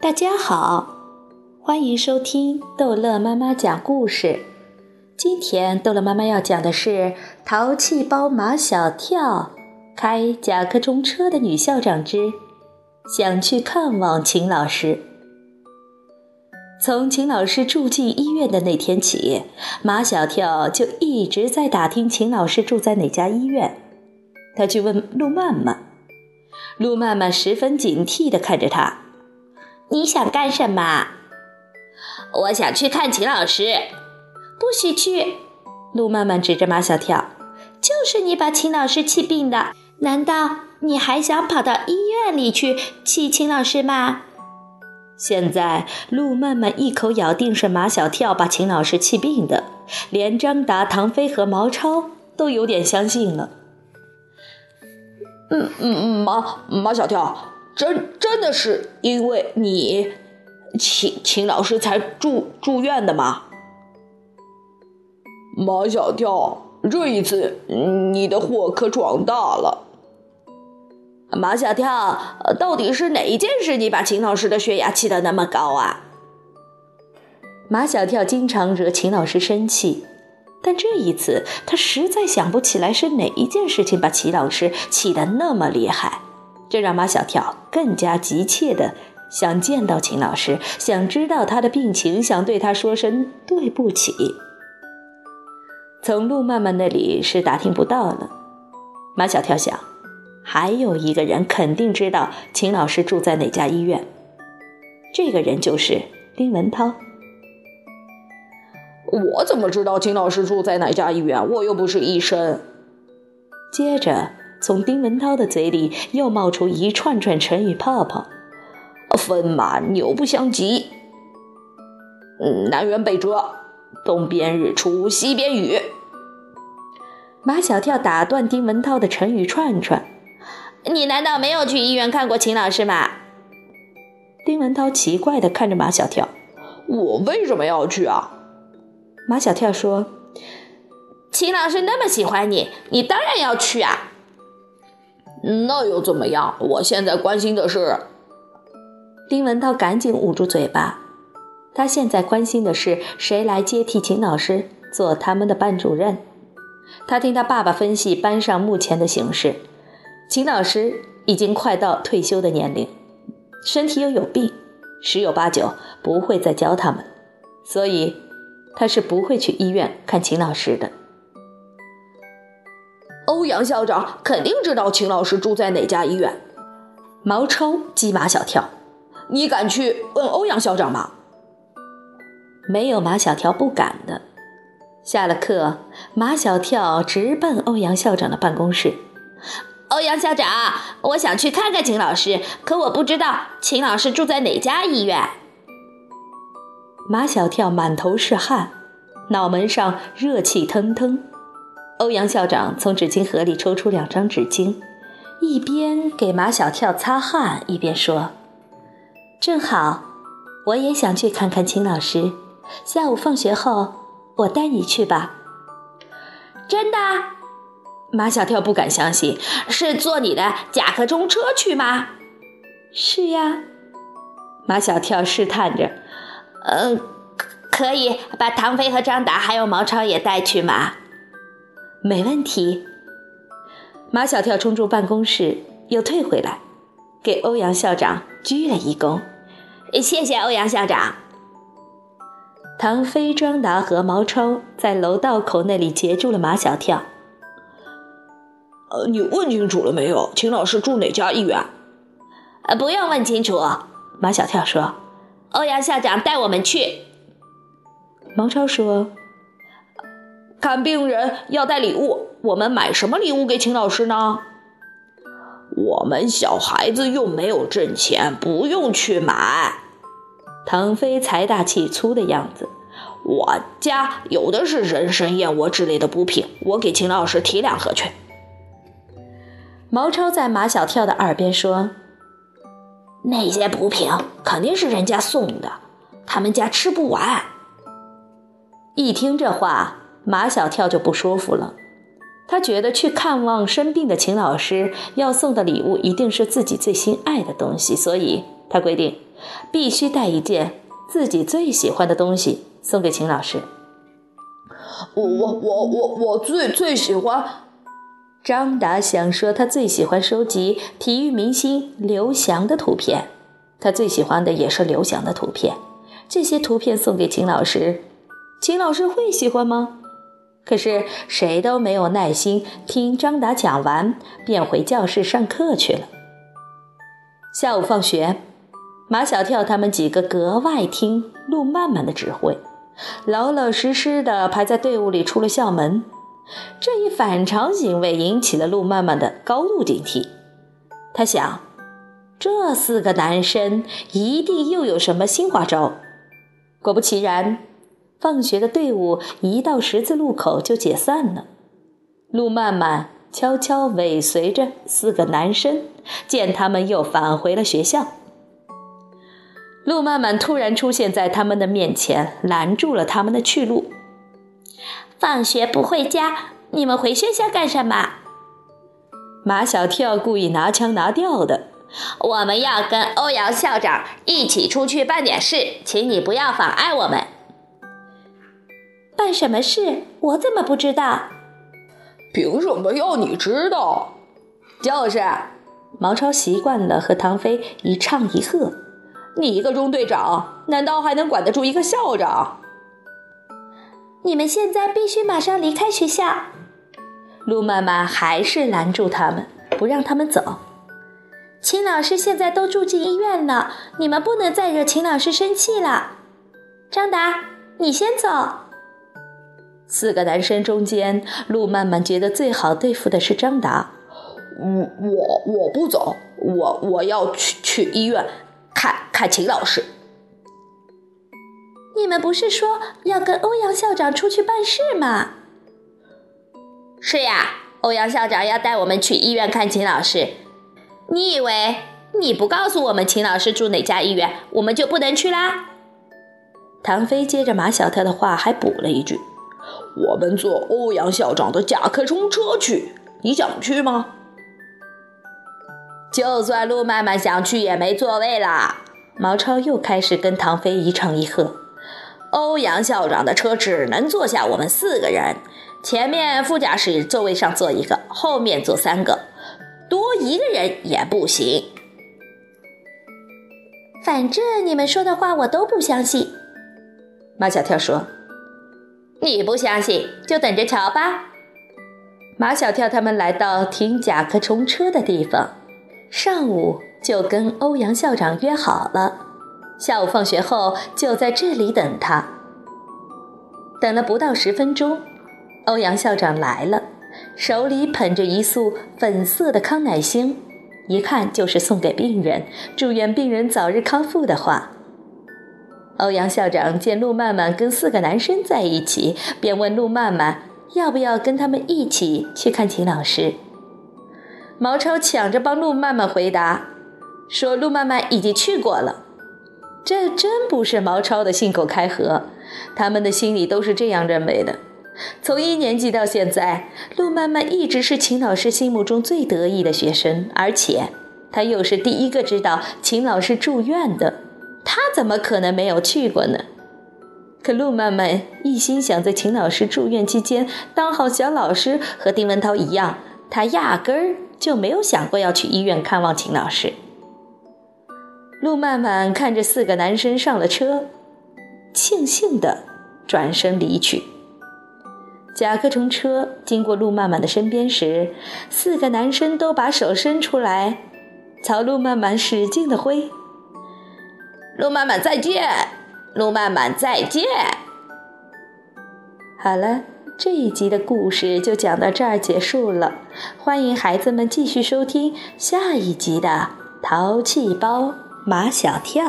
大家好，欢迎收听逗乐妈妈讲故事。今天逗乐妈妈要讲的是《淘气包马小跳开甲壳虫车的女校长之想去看望秦老师》。从秦老师住进医院的那天起，马小跳就一直在打听秦老师住在哪家医院。他去问陆曼曼，陆曼曼十分警惕地看着他。你想干什么？我想去看秦老师。不许去！路曼曼指着马小跳：“就是你把秦老师气病的，难道你还想跑到医院里去气秦老师吗？”现在，路曼曼一口咬定是马小跳把秦老师气病的，连张达、唐飞和毛超都有点相信了。嗯嗯嗯，马马小跳。真真的是因为你，秦秦老师才住住院的吗？马小跳，这一次你的祸可闯大了。马小跳，到底是哪一件事你把秦老师的血压气得那么高啊？马小跳经常惹秦老师生气，但这一次他实在想不起来是哪一件事情把秦老师气得那么厉害。这让马小跳更加急切的想见到秦老师，想知道他的病情，想对他说声对不起。从陆曼曼那里是打听不到了。马小跳想，还有一个人肯定知道秦老师住在哪家医院，这个人就是丁文涛。我怎么知道秦老师住在哪家医院？我又不是医生。接着。从丁文涛的嘴里又冒出一串串成语泡泡，风马牛不相及，南辕北辙，东边日出西边雨。马小跳打断丁文涛的成语串串：“你难道没有去医院看过秦老师吗？”丁文涛奇怪地看着马小跳：“我为什么要去啊？”马小跳说：“秦老师那么喜欢你，你当然要去啊。”那又怎么样？我现在关心的是，丁文涛赶紧捂住嘴巴。他现在关心的是谁来接替秦老师做他们的班主任。他听他爸爸分析班上目前的形势，秦老师已经快到退休的年龄，身体又有病，十有八九不会再教他们，所以他是不会去医院看秦老师的。欧阳校长肯定知道秦老师住在哪家医院。毛超鸡马小跳，你敢去问欧阳校长吗？没有马小跳不敢的。下了课，马小跳直奔欧阳校长的办公室。欧阳校长，我想去看看秦老师，可我不知道秦老师住在哪家医院。马小跳满头是汗，脑门上热气腾腾。欧阳校长从纸巾盒里抽出两张纸巾，一边给马小跳擦汗，一边说：“正好，我也想去看看秦老师。下午放学后，我带你去吧。”真的？马小跳不敢相信，是坐你的甲壳虫车去吗？是呀。马小跳试探着：“嗯，可以把唐飞和张达还有毛超也带去吗？”没问题。马小跳冲出办公室，又退回来，给欧阳校长鞠了一躬：“谢谢欧阳校长。”唐飞、庄达和毛超在楼道口那里截住了马小跳。“呃，你问清楚了没有？秦老师住哪家医院？”“呃，不用问清楚。”马小跳说，“欧阳校长带我们去。”毛超说。看病人要带礼物，我们买什么礼物给秦老师呢？我们小孩子又没有挣钱，不用去买。唐飞财大气粗的样子，我家有的是人参、燕窝之类的补品，我给秦老师提两盒去。毛超在马小跳的耳边说：“那些补品肯定是人家送的，他们家吃不完。”一听这话。马小跳就不舒服了，他觉得去看望生病的秦老师要送的礼物一定是自己最心爱的东西，所以他规定必须带一件自己最喜欢的东西送给秦老师。我我我我我最最喜欢。张达想说他最喜欢收集体育明星刘翔的图片，他最喜欢的也是刘翔的图片。这些图片送给秦老师，秦老师会喜欢吗？可是谁都没有耐心听张达讲完，便回教室上课去了。下午放学，马小跳他们几个格外听陆曼曼的指挥，老老实实的排在队伍里出了校门。这一反常行为引起了陆曼曼的高度警惕。他想，这四个男生一定又有什么新花招。果不其然。放学的队伍一到十字路口就解散了，路漫漫悄悄尾随着四个男生，见他们又返回了学校。路漫漫突然出现在他们的面前，拦住了他们的去路。放学不回家，你们回学校干什么？马小跳故意拿腔拿调的：“我们要跟欧阳校长一起出去办点事，请你不要妨碍我们。”办什么事？我怎么不知道？凭什么要你知道？就是，毛超习惯了和唐飞一唱一和。你一个中队长，难道还能管得住一个校长？你们现在必须马上离开学校。陆曼曼还是拦住他们，不让他们走。秦老师现在都住进医院了，你们不能再惹秦老师生气了。张达，你先走。四个男生中间，陆曼曼觉得最好对付的是张达。我我我不走，我我要去去医院看看秦老师。你们不是说要跟欧阳校长出去办事吗？是呀，欧阳校长要带我们去医院看秦老师。你以为你不告诉我们秦老师住哪家医院，我们就不能去啦？唐飞接着马小跳的话还补了一句。我们坐欧阳校长的甲壳虫车去，你想去吗？就算路曼曼想去，也没座位啦。毛超又开始跟唐飞一唱一和。欧阳校长的车只能坐下我们四个人，前面副驾驶座位上坐一个，后面坐三个，多一个人也不行。反正你们说的话我都不相信。马小跳说。你不相信，就等着瞧吧。马小跳他们来到停甲壳虫车的地方，上午就跟欧阳校长约好了，下午放学后就在这里等他。等了不到十分钟，欧阳校长来了，手里捧着一束粉色的康乃馨，一看就是送给病人，祝愿病人早日康复的话。欧阳校长见陆曼曼跟四个男生在一起，便问陆曼曼要不要跟他们一起去看秦老师。毛超抢着帮陆曼曼回答，说陆曼曼已经去过了。这真不是毛超的信口开河，他们的心里都是这样认为的。从一年级到现在，陆曼曼一直是秦老师心目中最得意的学生，而且他又是第一个知道秦老师住院的。他怎么可能没有去过呢？可陆曼曼一心想在秦老师住院期间当好小老师，和丁文涛一样，他压根儿就没有想过要去医院看望秦老师。陆曼曼看着四个男生上了车，庆幸的转身离去。甲壳虫车经过陆曼曼的身边时，四个男生都把手伸出来，朝陆曼曼使劲的挥。路漫漫再见，路漫漫再见。好了，这一集的故事就讲到这儿结束了。欢迎孩子们继续收听下一集的《淘气包马小跳》。